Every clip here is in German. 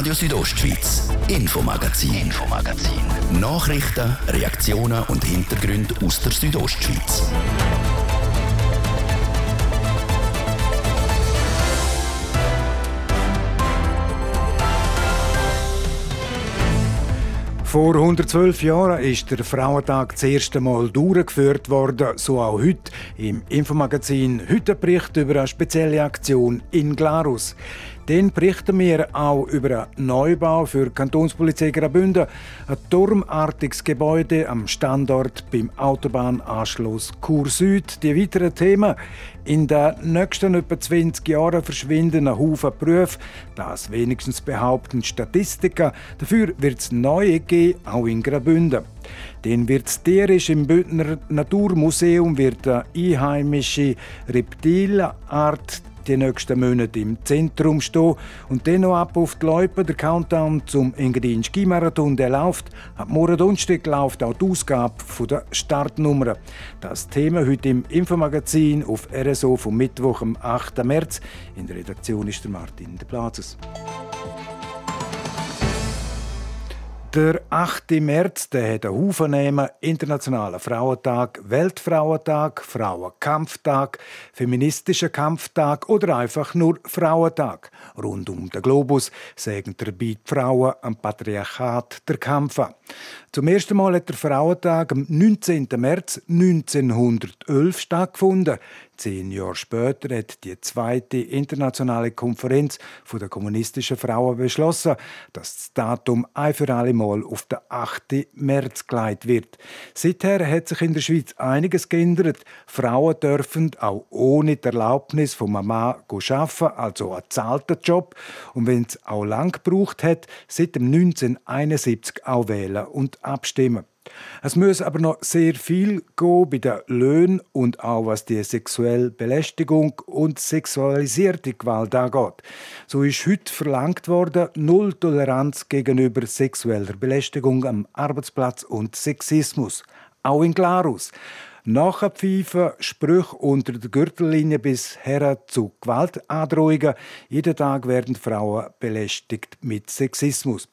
Radio Südostschweiz, Infomagazin, Infomagazin. Nachrichten, Reaktionen und Hintergründe aus der Südostschweiz. Vor 112 Jahren ist der Frauentag das erste Mal durchgeführt worden, so auch heute im Infomagazin. Heute Bericht über eine spezielle Aktion in Glarus. Dann berichten wir auch über einen Neubau für Kantonspolizei Graubünden, ein turmartiges Gebäude am Standort beim Autobahnanschluss Chur Süd. Die weiteren Themen in den nächsten etwa 20 Jahren verschwinden ein Haufen Berufe, das wenigstens behaupten Statistiker. Dafür wird es neue geben, auch in Graubünden. Wird es tierisch im Bündner Naturmuseum wird eine einheimische Reptilart die nächsten Monate im Zentrum stehen. Und dann noch ab auf die Loipe, der Countdown zum Engadin Skimarathon, der läuft. Ab morgen Donnerstag läuft auch die Ausgabe der Startnummer. Das Thema heute im Infomagazin auf RSO vom Mittwoch, am 8. März. In der Redaktion ist der Martin de Plazes. Der 8. März der hat einen Haufen nehmen. Internationaler Frauentag, Weltfrauentag, Frauenkampftag, feministischer Kampftag oder einfach nur Frauentag. Rund um den Globus sagen dabei die Frauen am Patriarchat der Kampf an. Zum ersten Mal hat der Frauentag am 19. März 1911 stattgefunden. Zehn Jahre später hat die zweite internationale Konferenz der kommunistischen Frauen beschlossen, dass das Datum ein für alle Mal auf den 8. März geleitet wird. Seither hat sich in der Schweiz einiges geändert. Frauen dürfen auch ohne die Erlaubnis von Mama arbeiten, also einen zahlten Job. Und wenn es auch lang gebraucht hat, seit dem 1971 auch wählen und abstimmen. Es muss aber noch sehr viel gehen bei den Löhnen und auch was die sexuelle Belästigung und sexualisierte Gewalt angeht. So ist heute verlangt worden, null Toleranz gegenüber sexueller Belästigung am Arbeitsplatz und Sexismus. Auch in Glarus. Nachpfeifen, Sprüche unter der Gürtellinie bis her zu Gewaltandrohungen. Jeden Tag werden Frauen belästigt mit Sexismus.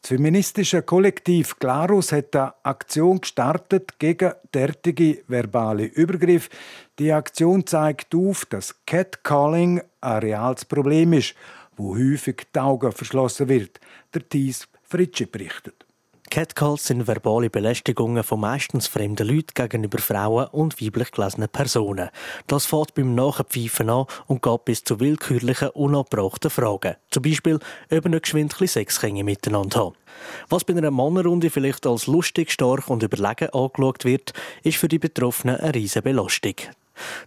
Das feministische Kollektiv Glarus hat eine Aktion gestartet gegen derartige verbale Übergriffe. Die Aktion zeigt auf, dass Catcalling ein reales Problem ist, wo häufig die Augen verschlossen wird. Der Thies Fritsche berichtet. Catcalls sind verbale Belästigungen von meistens fremden Leuten gegenüber Frauen und weiblich gelesenen Personen. Das fängt beim Nachpfeifen an und geht bis zu willkürlichen, unabbrachten Fragen. Zum Beispiel, ob nicht geschwind Sexgänge miteinander haben. Was bei einer Mannenrunde vielleicht als lustig, stark und überlegen angeschaut wird, ist für die Betroffenen eine riesige Belastung.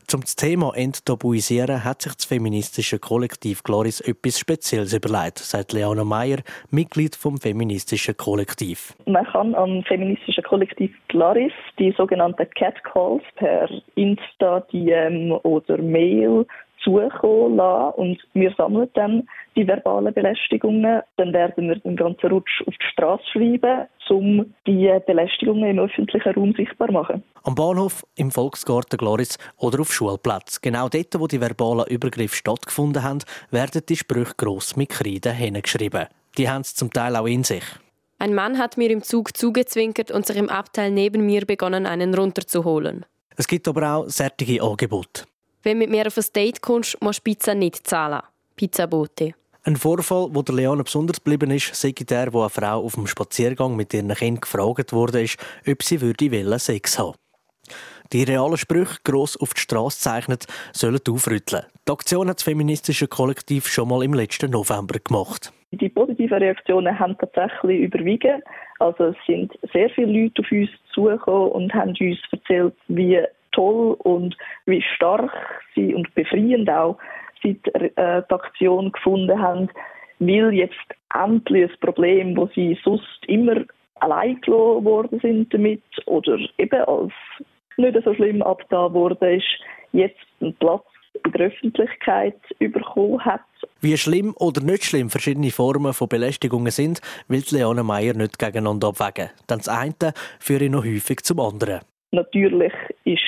Zum Thema Enttabuisieren hat sich das feministische Kollektiv Gloris etwas Spezielles überlegt, sagt Leona Meyer, Mitglied vom feministischen Kollektiv. Man kann am feministischen Kollektiv Gloris die sogenannten Catcalls per Insta, DM oder Mail zukommen lassen und wir sammeln dann die verbalen Belästigungen. Dann werden wir den ganzen Rutsch auf die Straße schreiben, um die Belästigungen im öffentlichen Raum sichtbar zu machen. Am Bahnhof, im Volksgarten Gloris oder auf Schulplatz. Genau dort, wo die verbalen Übergriffe stattgefunden haben, werden die Sprüche gross mit Kreide hingeschrieben. Die haben es zum Teil auch in sich. Ein Mann hat mir im Zug zugezwinkert und sich im Abteil neben mir begonnen, einen runterzuholen. Es gibt aber auch sättige Angebote. Wenn du mit mir auf ein Date kommst, musst du Pizza nicht zahlen. Pizzabote. Ein Vorfall, wo der Leon besonders geblieben ist, sei der, wo eine Frau auf dem Spaziergang mit ihren Kind gefragt wurde, ob sie würde wollen, Sex haben. Die realen Sprüche, gross auf die Straße zeichnet, sollen aufrütteln. Die Aktion hat das feministische Kollektiv schon mal im letzten November gemacht. Die positiven Reaktionen haben tatsächlich überwiegen. Also es sind sehr viele Leute auf uns zugekommen und haben uns erzählt, wie toll und wie stark sie und befreiend auch sie die, äh, die Aktion gefunden haben, weil jetzt endlich ein Problem, wo sie sonst immer allein gelassen worden sind damit oder eben als nicht so schlimm abgetan worden ist, jetzt einen Platz in der Öffentlichkeit bekommen hat. Wie schlimm oder nicht schlimm verschiedene Formen von Belästigungen sind, will Leona Meyer nicht gegeneinander abwägen. Denn das eine führt noch häufig zum anderen. Natürlich ist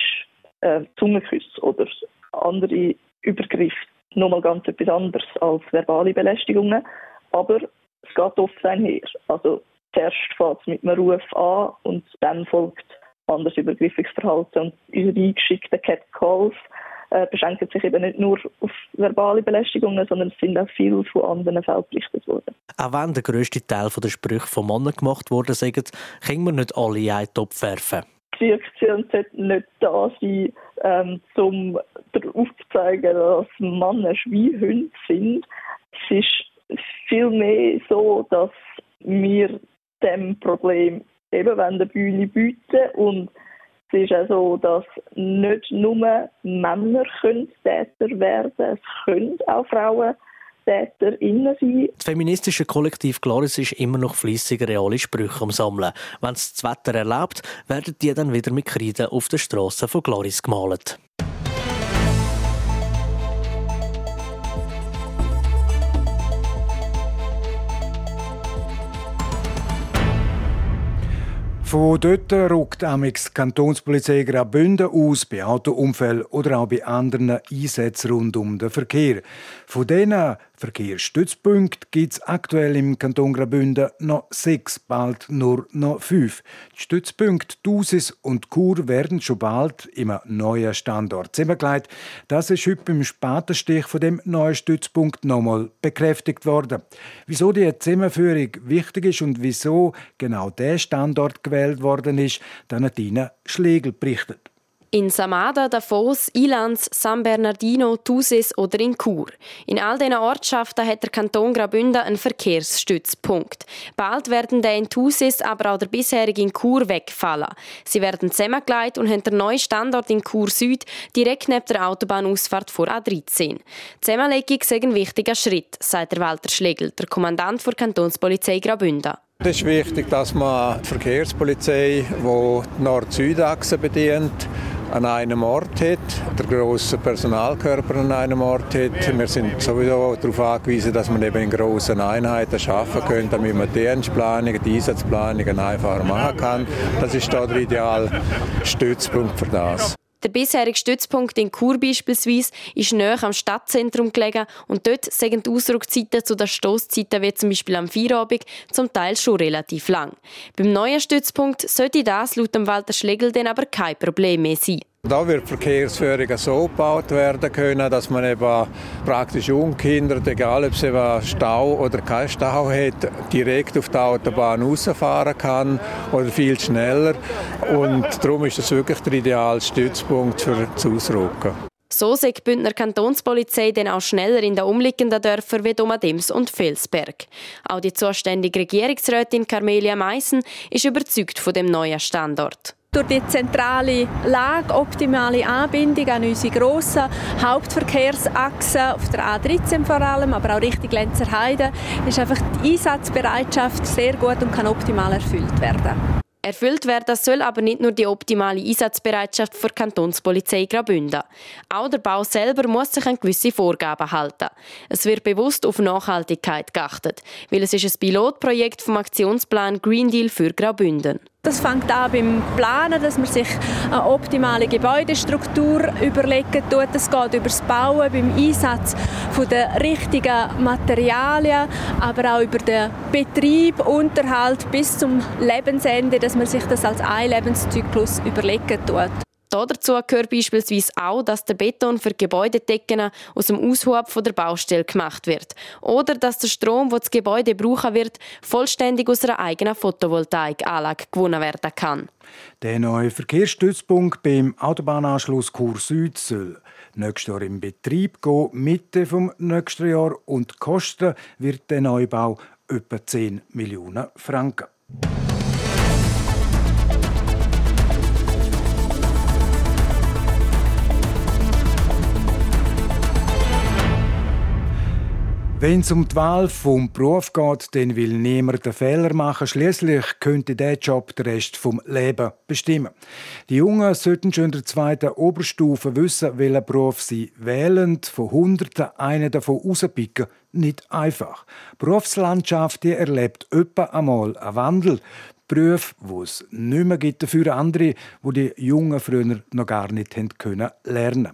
äh, Zungenkuss oder andere Übergriffe nochmal ganz etwas anderes als verbale Belästigungen. Aber das geht oft einher. Also zuerst fängt es mit einem Ruf an und dann folgt anderes übergriffiges Verhalten. Und unsere eingeschickten Catcalls äh, beschränken sich eben nicht nur auf verbale Belästigungen, sondern es sind auch viele von anderen Fällen berichtet worden. Auch wenn der grösste Teil der Sprüche von Männern gemacht worden sind, können wir nicht alle in einen Topf werfen. Die Reaktion sollte nicht da sein, ähm, um aufzuzeigen, dass Männer Schweinhunde sind. Es ist vielmehr so, dass wir dem Problem eben wenn der Bühne bieten und es ist auch so, dass nicht nur Männer können Täter werden es können auch Frauen TäterInnen sein. Das feministische Kollektiv Gloris ist immer noch fleissig reale Sprüche am Sammeln. Wenn es das Wetter erlaubt, werden die dann wieder mit Kreide auf der Straße von Gloris gemalt. Von dort rückt amix die Kantonspolizei Graubünden aus bei Autounfällen oder auch bei anderen Einsätzen rund um den Verkehr. Von diesen Verkehrsstützpunkte gibt es aktuell im Kanton Graubünden noch sechs, bald nur noch fünf. Die Stützpunkte Dusis und Chur werden schon bald im neuen Standort zusammengelegt. Das ist heute beim Spatenstich von dem neuen Stützpunkt nochmal bekräftigt worden. Wieso die Zusammenführung wichtig ist und wieso genau der Standort gewählt worden ist, dann hat Ina Schlegel berichtet. In Samada, Davos, Ilanz, San Bernardino, Thusis oder in Chur. In all diesen Ortschaften hat der Kanton Graubünden einen Verkehrsstützpunkt. Bald werden der in Thusis, aber auch der bisherige in Chur wegfallen. Sie werden zusammengelegt und haben den neuen Standort in Chur Süd direkt neben der Autobahnausfahrt vor A13. Die Zusammenlegung ist ein wichtiger Schritt, sagt Walter Schlegel, der Kommandant der Kantonspolizei Graubünden. Es ist wichtig, dass man die Verkehrspolizei, die die Nord-Süd-Achse bedient, an einem Ort hat, der grosse Personalkörper an einem Ort hat. Wir sind sowieso darauf angewiesen, dass man eben in grossen Einheiten arbeiten können, damit man die Dienstplanung, die Einsatzplanung einfacher machen kann. Das ist da der ideale Stützpunkt für das. Der bisherige Stützpunkt in Chur beispielsweise ist näher am Stadtzentrum gelegen und dort sind die Ausdruckzeiten zu den Stoßzeiten wie zum Beispiel am Feierabend zum Teil schon relativ lang. Beim neuen Stützpunkt sollte das laut Walter Schlegel dann aber kein Problem mehr sein. Da wird Verkehrsführung so gebaut werden können, dass man eben praktisch ungehindert, egal ob es eben Stau oder kein Stau hat, direkt auf die Autobahn rausfahren kann oder viel schneller. Und darum ist das wirklich der ideale Stützpunkt für das Ausrücken. So sei die Bündner Kantonspolizei dann auch schneller in den umliegenden Dörfern wie Domadems und Felsberg. Auch die zuständige Regierungsrätin Carmelia Meissen ist überzeugt von dem neuen Standort. Durch die zentrale Lage, optimale Anbindung an unsere grossen Hauptverkehrsachsen, auf der A13 vor allem, aber auch Richtung Lenzerheide, ist einfach die Einsatzbereitschaft sehr gut und kann optimal erfüllt werden. Erfüllt werden soll aber nicht nur die optimale Einsatzbereitschaft für Kantonspolizei Graubünden. Auch der Bau selber muss sich an gewisse Vorgaben halten. Es wird bewusst auf Nachhaltigkeit geachtet, weil es ist ein Pilotprojekt vom Aktionsplan Green Deal für Graubünden. Das fängt an beim Planen, dass man sich eine optimale Gebäudestruktur überlegen tut. Es geht über das Bauen, beim Einsatz der richtigen Materialien, aber auch über den Betrieb, Unterhalt bis zum Lebensende, dass man sich das als ein Lebenszyklus überlegen tut. Dazu gehört beispielsweise auch, dass der Beton für Gebäudedecken aus dem Aushub von der Baustelle gemacht wird. Oder dass der Strom, den das Gebäude brauchen wird, vollständig aus einer eigenen Photovoltaikanlage gewonnen werden kann. Der neue Verkehrsstützpunkt beim Autobahnanschluss Chur Süd soll nächstes Jahr in Betrieb gehen, Mitte vom nächsten Jahr und kosten wird der Neubau etwa 10 Millionen Franken. Wenn es um die Wahl vom Beruf geht, dann will niemand einen Fehler machen. Schließlich könnte der Job den Rest vom Leben bestimmen. Die Jungen sollten schon in der zweiten Oberstufe wissen, welchen Beruf sie wählen. Von Hunderten einen davon rauspicken, nicht einfach. Die Berufslandschaft die erlebt öppe einmal einen Wandel. Berufe, wo es nicht mehr gibt, dafür andere, wo die Jungen früher noch gar nicht haben können lernen.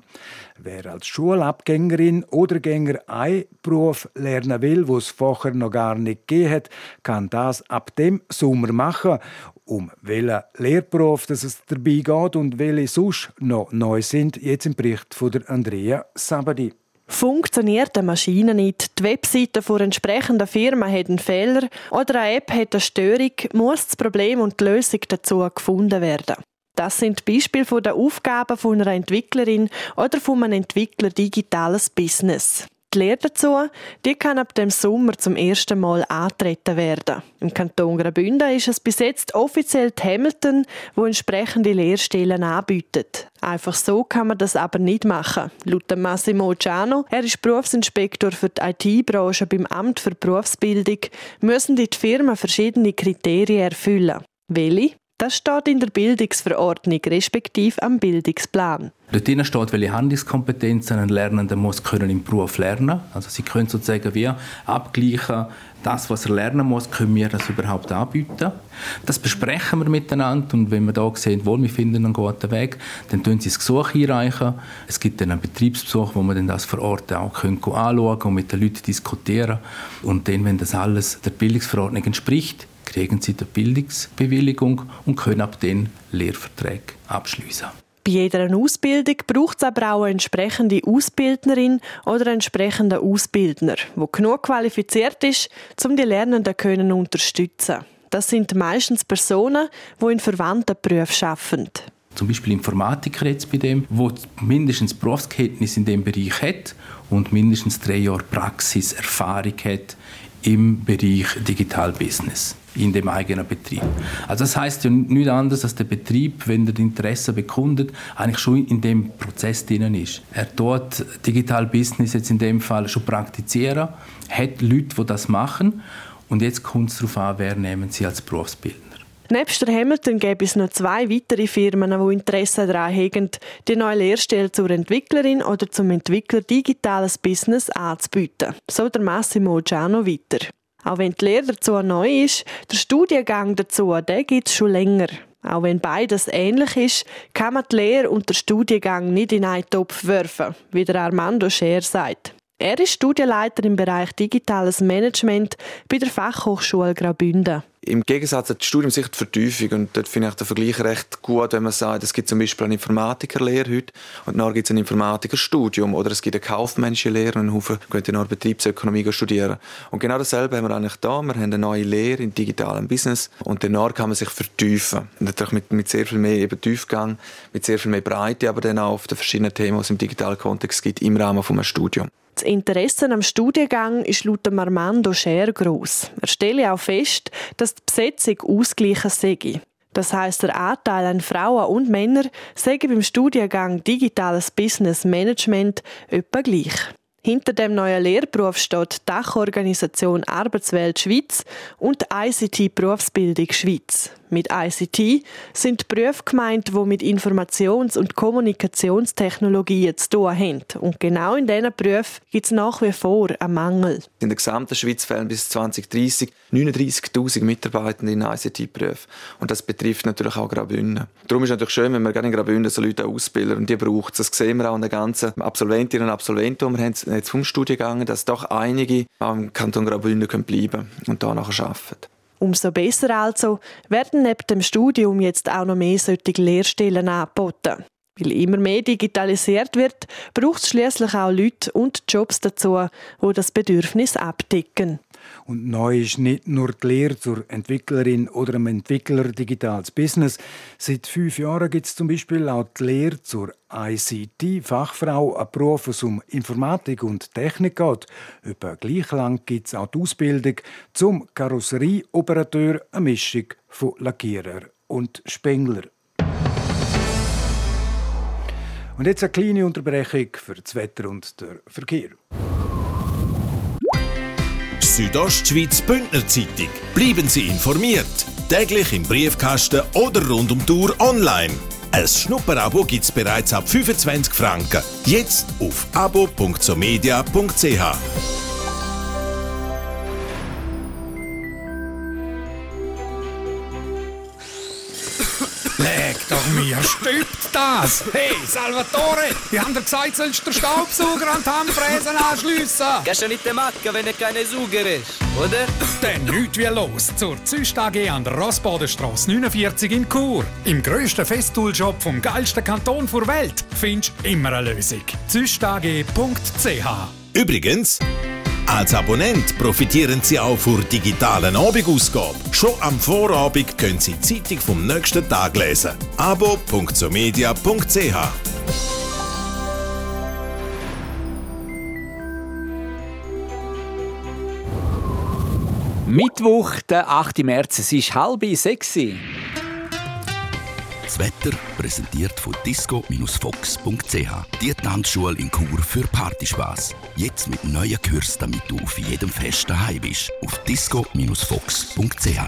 Wer als Schulabgängerin oder Gänger einen Beruf lernen will, wo es vorher noch gar nicht gegeben hat, kann das ab dem Sommer machen. Um welchen Lehrberuf es dabei geht und welche sonst noch neu sind, jetzt im Bericht von Andrea Sabadi. Funktioniert eine Maschine nicht, die Webseite von entsprechender Firma hat einen Fehler oder eine App hat eine Störung, muss das Problem und die Lösung dazu gefunden werden. Das sind Beispiele der Aufgaben von einer Entwicklerin oder von einem Entwickler digitales Business. Die Lehre dazu, die kann ab dem Sommer zum ersten Mal antreten werden. Im Kanton Graubünden ist es bis jetzt offiziell die Hamilton, wo entsprechende Lehrstellen anbietet. Einfach so kann man das aber nicht machen. Laut Massimo Ciano, er ist Berufsinspektor für die IT-Branche beim Amt für Berufsbildung, müssen die Firmen verschiedene Kriterien erfüllen. Welche? Das steht in der Bildungsverordnung respektive am Bildungsplan. Dort steht, welche Handlungskompetenzen ein Lernender muss können im Beruf lernen. Also sie können sozusagen wie abgleichen, das, was er lernen muss, können wir das überhaupt anbieten. Das besprechen wir miteinander und wenn wir da sehen, wohl, wir finden einen guten Weg, dann tun sie das Gesuch einreichen. Es gibt dann einen Betriebsbesuch, wo wir dann das vor Ort auch können anschauen und mit den Leuten diskutieren. Und dann, wenn das alles der Bildungsverordnung entspricht, kriegen sie die Bildungsbewilligung und können ab den Lehrverträge abschließen. Bei jeder Ausbildung braucht es aber auch eine entsprechende Ausbildnerin oder einen entsprechenden Ausbildner, der genug qualifiziert ist, um die Lernenden zu unterstützen. Das sind meistens Personen, die in verwandten Berufen arbeiten. Zum Beispiel Informatiker jetzt bei dem, wo mindestens Berufskenntnis in dem Bereich hat und mindestens drei Jahre Praxiserfahrung hat im Bereich Digital Business in dem eigenen Betrieb. Also das heißt ja nichts anderes, dass der Betrieb, wenn er Interesse bekundet, eigentlich schon in dem Prozess drin ist. Er tut Digital Business jetzt in dem Fall schon praktizieren, hat Leute, die das machen und jetzt kommt es darauf an, wer nehmen sie als Berufsbildner. Nebst der Hamilton gäbe es noch zwei weitere Firmen, die Interesse daran haben, die neue Lehrstelle zur Entwicklerin oder zum Entwickler digitales Business anzubieten. So der Massimo Giano weiter. Auch wenn die Lehre dazu neu ist, der Studiengang dazu, den gibt es schon länger. Auch wenn beides ähnlich ist, kann man die Lehre und den Studiengang nicht in einen Topf werfen, wie der Armando Scher sagt. Er ist Studienleiter im Bereich Digitales Management bei der Fachhochschule Graubünden. Im Gegensatz hat das Studium sich die Vertiefung und dort finde ich den Vergleich recht gut, wenn man sagt, es gibt zum Beispiel eine Informatikerlehre heute und dann gibt es ein Informatikerstudium oder es gibt eine kaufmännische Lehre und ein Haufen können dann Betriebsökonomie studieren. Und genau dasselbe haben wir eigentlich da. Wir haben eine neue Lehre in digitalem Business und danach kann man sich vertiefen. Natürlich mit, mit sehr viel mehr eben Tiefgang, mit sehr viel mehr Breite, aber dann auch auf den verschiedenen Themen, die es im digitalen Kontext gibt, im Rahmen eines Studiums. Das Interesse am Studiengang ist laut Armando Scher gross. Er stelle auch fest, dass die Besetzung ausgleichen sei. Das heißt, der Anteil an Frauen und Männern sei beim Studiengang Digitales Business Management etwa gleich. Hinter dem neuen Lehrberuf steht die Dachorganisation Arbeitswelt Schweiz und ICT Berufsbildung Schweiz. Mit ICT sind Berufe gemeint, die mit Informations- und Kommunikationstechnologien zu tun haben. Und genau in diesen Berufen gibt es nach wie vor einen Mangel. In der gesamten Schweiz fehlen bis 2030 39'000 Mitarbeitende in ICT-Berufen. Und das betrifft natürlich auch Graubünden. Darum ist es natürlich schön, wenn wir gerne in Graubünden so Leute ausbilden. Und die braucht es. Das sehen wir auch an den ganzen Absolventinnen und Absolventen, die wir haben jetzt vom Studiengang, dass doch einige auch im Kanton Graubünden bleiben können und da nachher arbeiten. Umso besser also werden neben dem Studium jetzt auch noch mehr solche Lehrstellen angeboten. Weil immer mehr digitalisiert wird, braucht es schließlich auch Leute und Jobs dazu, die das Bedürfnis abdecken. Und neu ist nicht nur die Lehre zur Entwicklerin oder einem Entwickler digitales Business. Seit fünf Jahren gibt es zum Beispiel auch die Lehre zur ICT-Fachfrau, ein Beruf, was um Informatik und Technik geht. Über gleich lang gibt es auch die Ausbildung zum Karosserieoperateur, eine Mischung von Lackierer und Spengler. Und jetzt eine kleine Unterbrechung für das Wetter und den Verkehr. Südostschweiz Bündner Zeitung. Bleiben Sie informiert. Täglich im Briefkasten oder rund um Uhr online. Ein Schnupperabo gibt es bereits ab 25 Franken. Jetzt auf abo.somedia.ch. Leg doch mir, stübt das! Hey, Salvatore, wir haben dir gesagt, sollst du den Staubsauger an die Handfräsen anschliessen. Kannst du nicht machen, wenn er keine Sauger ist, oder? Dann nichts wie los zur Züst AG an der Rossbodenstrasse 49 in Chur. Im grössten Festool-Shop vom geilsten Kanton der Welt findest du immer eine Lösung. züstag.ch Übrigens, als Abonnent profitieren Sie auch von digitalen Abendausgabe. Schon am Vorabend können Sie die Zeitung vom nächsten Tag lesen. abo.somedia.ch Mittwoch, der 8. März, es ist halb sechs. Das Wetter präsentiert von disco-fox.ch. Die Tanzschule in Chur für Partyspaß. Jetzt mit neuen Kürzen, damit du auf jedem Fest daheim bist. Auf disco-fox.ch.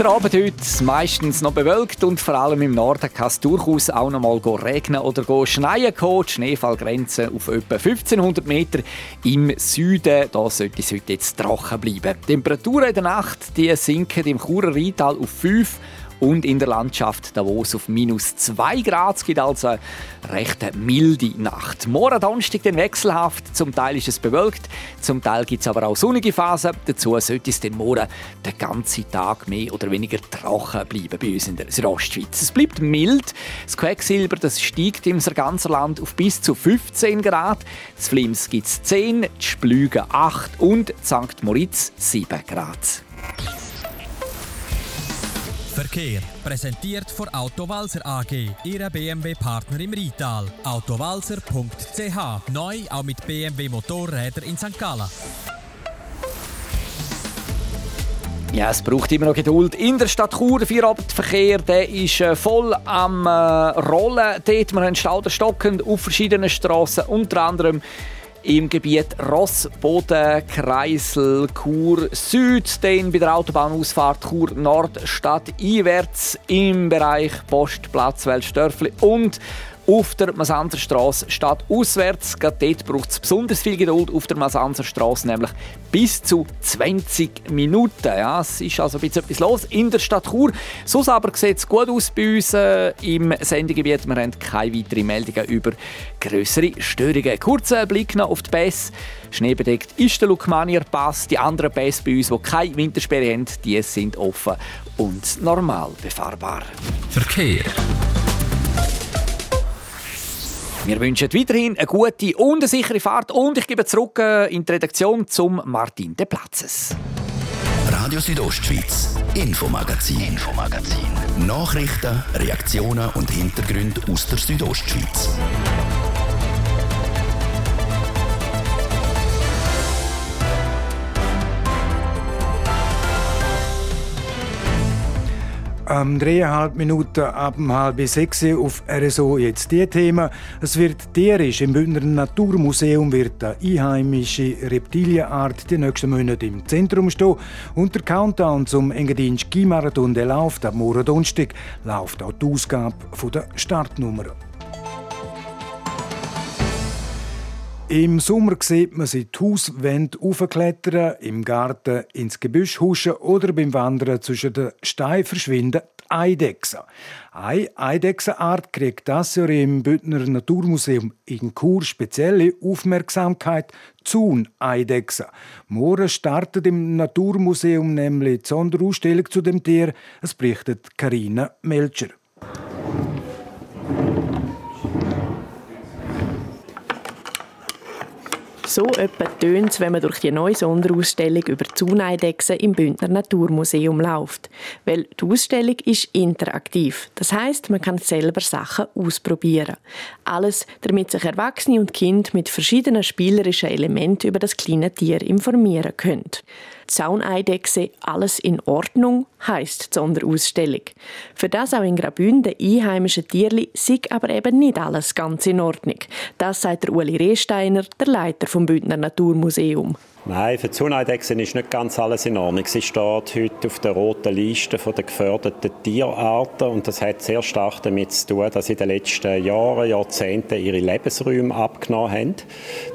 Der Abend heute meistens noch bewölkt und vor allem im Norden kann es durchaus auch noch mal regnen oder schneien. Die Schneefallgrenze auf etwa 1500 Meter im Süden. Da sollte es heute jetzt trocken bleiben. Die Temperaturen in der Nacht die sinken im Churer Rheintal auf 5 und in der Landschaft Davos auf minus 2 Grad. Es gibt also eine recht milde Nacht. Morgen Donnerstag dann wechselhaft. Zum Teil ist es bewölkt, zum Teil gibt es aber auch sonnige Phasen. Dazu sollte es den morgen den ganzen Tag mehr oder weniger trocken bleiben bei uns in der Südostschweiz. Es bleibt mild. Das Quecksilber das steigt im ganzen Land auf bis zu 15 Grad. Das Flims gibt es 10, die Splüge 8 und St. Moritz 7 Grad. Verkehr präsentiert von Autowalzer AG, Ihrer BMW-Partner im Rital. Autowalzer.ch neu auch mit BMW Motorräder in St. Gallen. Ja, es braucht immer noch Geduld. In der Stadt Chur, der Feierabendverkehr, der ist äh, voll am äh, Rollen. Dort, wir haben Stauder stockend auf verschiedenen Strassen, unter anderem im Gebiet Rossboden, Kreisel, Chur Süd, dann bei der Autobahnausfahrt Chur Nord Stadt einwärts im Bereich Postplatz Weltstörfli und auf der Masanzerstraße statt auswärts. Gerade dort braucht es besonders viel Geduld auf der Masanzerstraße, nämlich bis zu 20 Minuten. Ja, es ist also ein bisschen etwas los in der Stadt Chur. Sonst aber sieht es gut aus bei uns äh, im Sendegebiet. Wir haben keine weiteren Meldungen über größere Störungen. Kurzer Blick noch auf die Pässe. Schneebedeckt ist der Lukmanier Pass. Die anderen Pässe bei uns, die keine Wintersperre haben, die sind offen und normal befahrbar. Verkehr. Wir wünschen weiterhin eine gute und eine sichere Fahrt und ich gebe zurück äh, in die Redaktion zum Martin de Platzes. Radio Südostschweiz, Infomagazin, Infomagazin. Nachrichten, Reaktionen und Hintergründe aus der Südostschweiz. Ähm, dreieinhalb Minuten ab um halb sechs auf RSO jetzt die Themen. Es wird tierisch. Im Bündner Naturmuseum wird eine einheimische Reptilienart die nächsten Monate im Zentrum stehen. Und der Countdown zum Engadin Skimarathon läuft am morgen Donnerstag läuft auch die Ausgabe der Startnummer. Im Sommer sieht man sie die Hauswände aufklettern, im Garten ins Gebüsch huschen oder beim Wandern zwischen den Steinen verschwinden die Eidechsen. Eine Eidechsenart kriegt das Jahr im Bündner Naturmuseum in Chur spezielle Aufmerksamkeit. Zun-Eidechsen. Morgen startet im Naturmuseum nämlich die Sonderausstellung zu dem Tier. Es berichtet Karina Melcher. So etwa tönt es, wenn man durch die neue Sonderausstellung über Zuneidechsen im Bündner Naturmuseum läuft. Weil die Ausstellung ist interaktiv. Das heißt, man kann selber Sachen ausprobieren. Alles, damit sich Erwachsene und Kinder mit verschiedenen spielerischen Elementen über das kleine Tier informieren können. Zauneidechse alles in Ordnung, heisst die Sonderausstellung. Für das auch in Graubünden einheimische Tierli sei aber eben nicht alles ganz in Ordnung. Das sagt der Uli Rehsteiner, der Leiter vom Bündner Naturmuseum. Nein, für die Zuneidechse ist nicht ganz alles in Ordnung. Sie steht heute auf der roten Liste der geförderten Tierarten und das hat sehr stark damit zu tun, dass sie in den letzten Jahren, Jahrzehnten ihre Lebensräume abgenommen haben.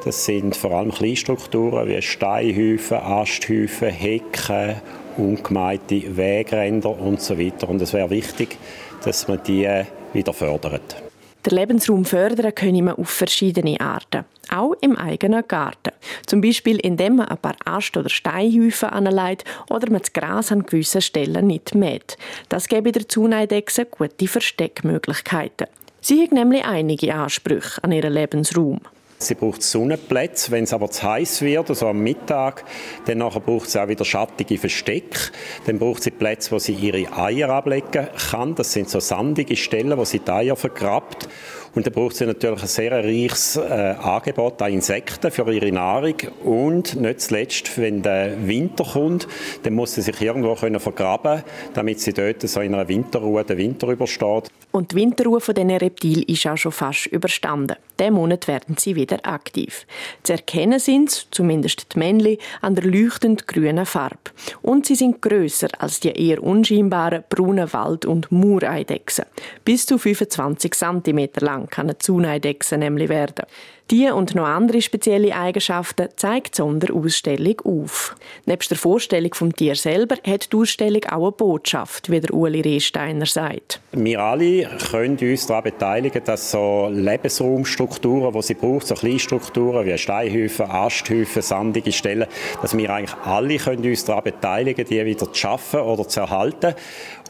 Das sind vor allem Kleinstrukturen wie Steinhäufen, Asthäufen, Hecken, ungemeinte Wegränder weiter. Und es wäre wichtig, dass man die wieder fördert. Der Lebensraum fördern können wir auf verschiedene Arten. Auch im eigenen Garten. Zum Beispiel, indem man ein paar Ast- oder Steinhäufen anlegt oder man das Gras an gewissen Stellen nicht mäht. Das gebe der Zuneidechse gute Versteckmöglichkeiten. Sie hat nämlich einige Ansprüche an ihren Lebensraum. Sie braucht Sonnenplätze. Wenn es aber zu heiß wird, also am Mittag, dann nachher braucht sie auch wieder schattige Versteck. Dann braucht sie Plätze, wo sie ihre Eier ablegen kann. Das sind so sandige Stellen, wo sie die Eier vergrabt. Und dann braucht sie natürlich ein sehr reiches äh, Angebot an Insekten für ihre Nahrung. Und nicht zuletzt, wenn der Winter kommt, dann muss sie sich irgendwo können vergraben damit sie dort so in einer Winterruhe den Winter übersteht. Und die Winterruhe von diesen Reptilen ist auch schon fast überstanden. Diesen Monat werden sie wieder aktiv. Zu erkennen sind sie, zumindest die Männchen, an der leuchtend grünen Farbe. Und sie sind grösser als die eher unscheinbaren braunen Wald- und Muureidechsen. Bis zu 25 cm lang kann eine Zuneidechse nämlich werden. Die und noch andere spezielle Eigenschaften zeigt die Sonderausstellung auf. Neben der Vorstellung vom Tier selber hat die Ausstellung auch eine Botschaft, wie der Uli Rehsteiner sagt. Wir alle können uns daran beteiligen, dass so Lebensraumstrukturen, die sie braucht, so Kleinstrukturen wie Steinhäufen, Asthäufen, sandige Stellen, dass wir eigentlich alle können uns daran beteiligen, die wieder zu schaffen oder zu erhalten.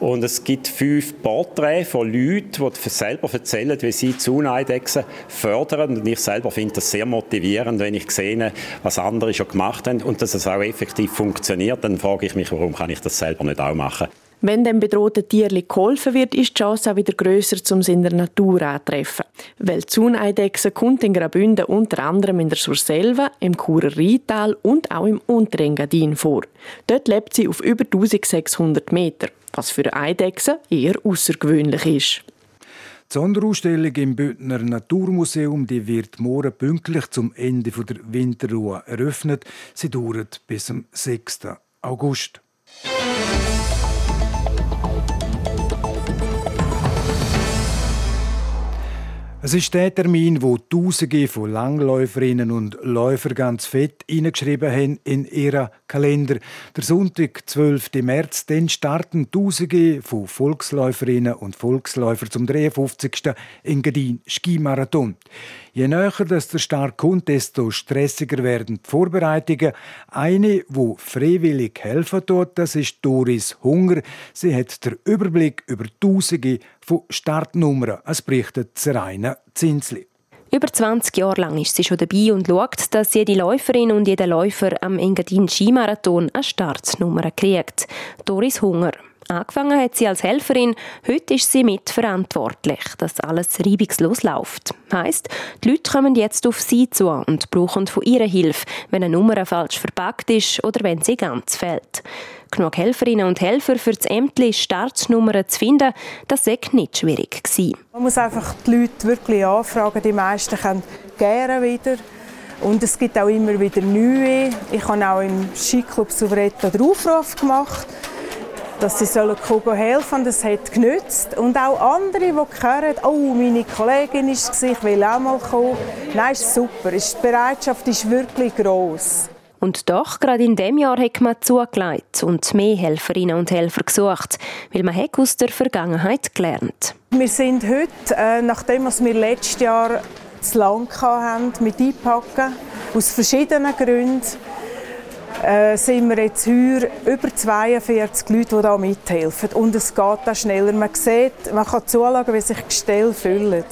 Und es gibt fünf Porträts von Leuten, die selber erzählen, wie sie Zuneidechsen fördern. Und ich selber finde das sehr motivierend, wenn ich sehe, was andere schon gemacht haben und dass es auch effektiv funktioniert. Dann frage ich mich, warum kann ich das selber nicht auch machen? Wenn dem bedrohten Tierli geholfen wird, ist die Chance auch wieder grösser, um sie in der Natur anzutreffen. Weil die Zuneidechse kommt in Graubünden unter anderem in der Surselva, im Churer Rheintal und auch im Unterengadin vor. Dort lebt sie auf über 1600 Meter, was für eine Eidechse eher außergewöhnlich ist. Die Sonderausstellung im Bündner Naturmuseum die wird morgen pünktlich zum Ende der Winterruhe eröffnet. Sie dauert bis zum 6. August. Es ist der Termin, wo Tausende von Langläuferinnen und Läufern ganz fett hineingeschrieben haben in ihren Kalender. Der Sonntag, 12. März, dann starten Tausende von Volksläuferinnen und Volksläufern zum 53. Engadin Skimarathon. Je näher dass der Start kommt, desto stressiger werden die Vorbereitungen. Eine, wo freiwillig helfen tut, das ist Doris Hunger. Sie hat den Überblick über Tausende von Startnummern. Es berichtet Seraina Zinsli. Über 20 Jahre lang ist sie schon dabei und schaut, dass jede Läuferin und jeder Läufer am Engadin Skimarathon eine Startnummer kriegt. Doris Hunger. Angefangen hat sie als Helferin, heute ist sie mitverantwortlich, dass alles reibungslos läuft. Heißt, die Leute kommen jetzt auf sie zu und brauchen von ihrer Hilfe, wenn eine Nummer falsch verpackt ist oder wenn sie ganz fällt. Genug Helferinnen und Helfer für das Ämtli Startnummern zu finden, das war nicht schwierig. Man muss einfach die Leute wirklich anfragen. Die meisten können gerne wieder. Und es gibt auch immer wieder neue. Ich habe auch im Skiclub Souvretta den Aufruf gemacht dass sie sollen helfen Das hat genützt. Und auch andere, die hören, oh, meine Kollegin ist es, ich will auch mal kommen. Nein, ist super. Die Bereitschaft ist wirklich gross. Und doch, gerade in dem Jahr hat man zugelegt und mehr Helferinnen und Helfer gesucht, weil man hat aus der Vergangenheit gelernt. Wir sind heute, äh, nachdem wir letztes Jahr zu lang hatten mit Einpacken, aus verschiedenen Gründen, äh, sind wir jetzt heuer über 42 Leute, die da mithelfen. Und es geht auch schneller. Man sieht, man kann zuschauen, wie sich Gestell füllen.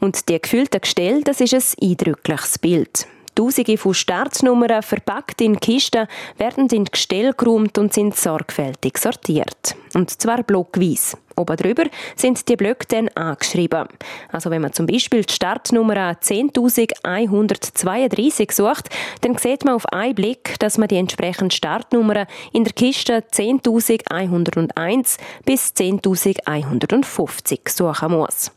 Und die gefüllten Gestell, das ist ein eindrückliches Bild. Tausende von Startnummern verpackt in Kisten werden in Gestell geräumt und sind sorgfältig sortiert. Und zwar blockweise. Oben drüber sind die Blöcke dann angeschrieben. Also wenn man zum Beispiel die Startnummer 10.132 sucht, dann sieht man auf einen Blick, dass man die entsprechenden Startnummern in der Kiste 10.101 bis 10.150 suchen muss.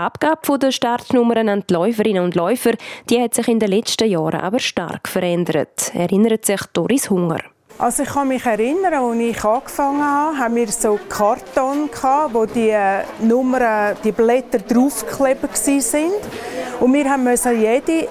Abgabe der Startnummern an die Läuferinnen und Läufer die hat sich in den letzten Jahren aber stark verändert, erinnert sich Doris Hunger. Also ich kann mich erinnern, als ich angefangen habe, haben wir so Karton gehabt, wo die äh, Nummern, die Blätter draufgeklebt sind. Und wir haben müssen jede,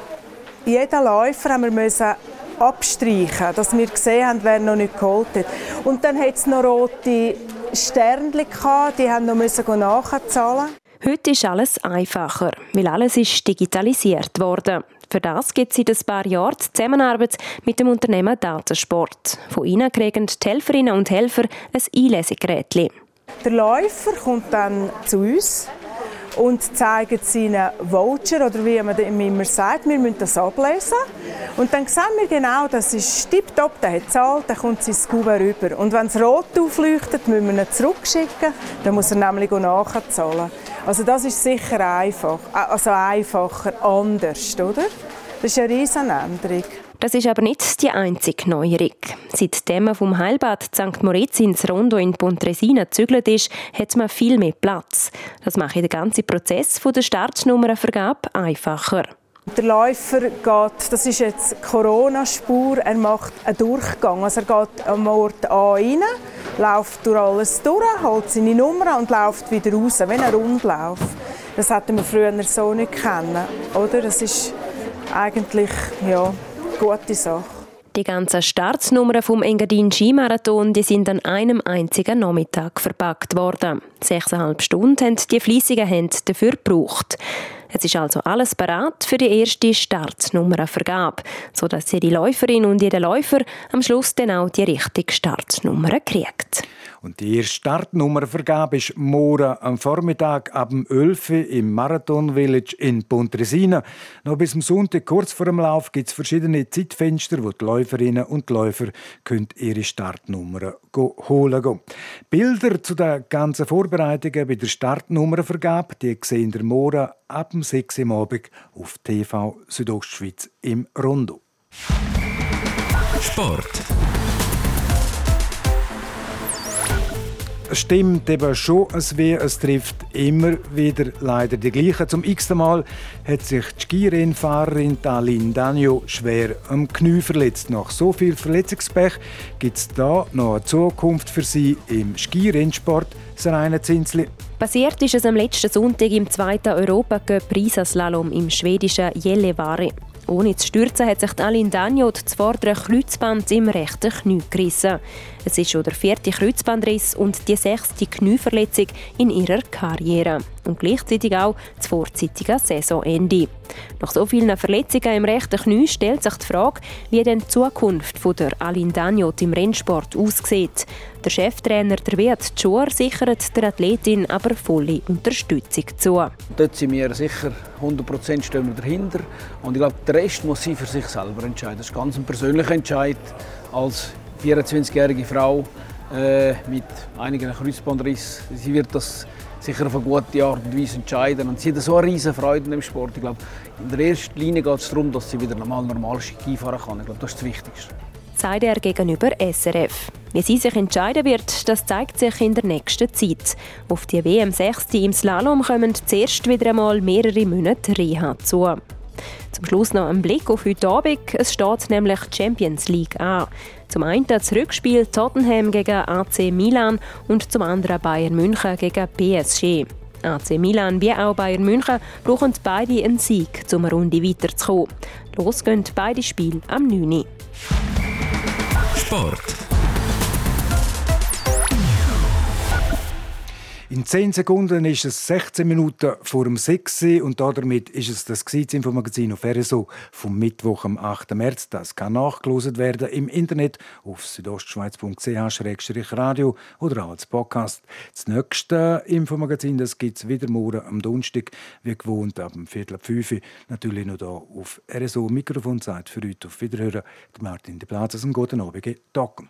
jeden Läufer haben wir müssen abstreichen, dass wir gesehen haben, wer noch nicht geholt hat. Und dann hat es noch rote Sternchen gehabt, die haben noch müssen nachzahlen. Heute ist alles einfacher, weil alles ist digitalisiert worden. Für das gibt es seit ein paar Jahren Zusammenarbeit mit dem Unternehmen Datensport. Von ihnen kriegen die Helferinnen und Helfer ein Einlesegerät. Der Läufer kommt dann zu uns und zeigen seinen Voucher oder wie man immer sagt, wir müssen das ablesen. Und dann sehen wir genau, das ist tipptopp, der hat gezahlt, dann kommt sein Kuvert rüber. Und wenn es rot aufleuchtet, müssen wir ihn zurückschicken, dann muss er nämlich nachzahlen. Also das ist sicher einfach, also einfacher, anders, oder? Das ist eine riesen Änderung. Das ist aber nicht die einzige Neuerung. Seitdem man vom Heilbad St. Moritz ins Rondo in Pontresina gezügelt ist, hat man viel mehr Platz. Das macht den ganzen Prozess der Startnummernvergabe einfacher. Der Läufer geht, das ist jetzt Corona-Spur, er macht einen Durchgang. Also er geht am Ort A rein, läuft durch alles durch, holt seine Nummer und läuft wieder raus, wenn er Rundlauf. Das hätten wir früher so nicht kennen, oder? Das ist eigentlich, ja, gute Sache. Die ganzen Startnummern vom Engadin Skimarathon die sind an einem einzigen Nachmittag verpackt worden. Sechseinhalb Stunden haben die fleissigen Hände dafür gebraucht. Es ist also alles bereit für die erste Startnummernvergabe, sodass jede Läuferin und jeder Läufer am Schluss dann auch die richtige Startnummer kriegt. Und die erste Startnummervergabe ist morgen am Vormittag ab 11 Uhr im Marathon Village in Pontresina. Noch bis zum Sonntag, kurz vor dem Lauf, gibt es verschiedene Zeitfenster, wo die Läuferinnen und Läufer können ihre Startnummern holen können. Bilder zu den ganzen Vorbereitungen bei der Startnummervergabe die sehen ihr morgen ab 6 Uhr Abend auf TV Südostschweiz im Rondo. Sport. Es stimmt eben schon es weh. Es trifft immer wieder leider die gleichen. Zum x Mal hat sich die Skirennfahrerin Talin Danjo schwer am Knie verletzt. Nach so viel Verletzungspech gibt es da noch eine Zukunft für sie im Skirennsport. Sarayna Zinsli. Passiert ist es am letzten Sonntag im zweiten Europacup Riesaslalom im schwedischen Gällivare. Ohne zu stürzen hat sich Aline Dagno das vordere Kreuzband im rechten Knie gerissen. Es ist schon der vierte Kreuzbandriss und die sechste Knieverletzung in ihrer Karriere. Und gleichzeitig auch das vorzeitige Saisonende. Nach so vielen Verletzungen im rechten Knie stellt sich die Frage, wie denn die Zukunft von der Aline Daniot im Rennsport aussieht. Der Cheftrainer der Wirt Schur sichert der Athletin aber volle Unterstützung zu. Dort sind wir sicher 100% stehen wir dahinter. Und ich glaube, der Rest muss sie für sich selber entscheiden. Das ist ganz ein persönlicher Entscheid als 24-jährige Frau äh, mit einigen Kreuzbandriss. Sie wird das sicher auf eine gute Art und Weise entscheiden. Und sie hat so eine riesige Freude im Sport. Ich glaube, in der ersten Linie geht es darum, dass sie wieder normal, normal Ski fahren kann. Ich glaube, das ist das Wichtigste. Sagt er gegenüber SRF. Wie sie sich entscheiden wird, das zeigt sich in der nächsten Zeit. Auf die WM 6 im Slalom kommen zuerst wieder einmal mehrere Monate Reha zu. Zum Schluss noch ein Blick auf heute Abend. Es steht nämlich Champions League an. Zum einen das Rückspiel Tottenham gegen AC Milan und zum anderen Bayern München gegen PSG. AC Milan wie auch Bayern München brauchen beide einen Sieg, um eine Runde weiterzukommen. Los gehen beide Spiele am 9. Sport. In 10 Sekunden ist es 16 Minuten vor dem 6 und damit ist es das Infomagazin auf RSO vom Mittwoch, am 8. März. Das kann nachgelost werden im Internet auf südostschweiz.ch-radio oder auch als Podcast. Das nächste Infomagazin gibt es wieder morgen am Donnerstag, wie gewohnt, ab dem Viertel ab 5 Uhr. Natürlich noch hier auf RSO. Mikrofonzeit für heute auf Wiederhören. Martin de Plazas und guten Abend. Docken.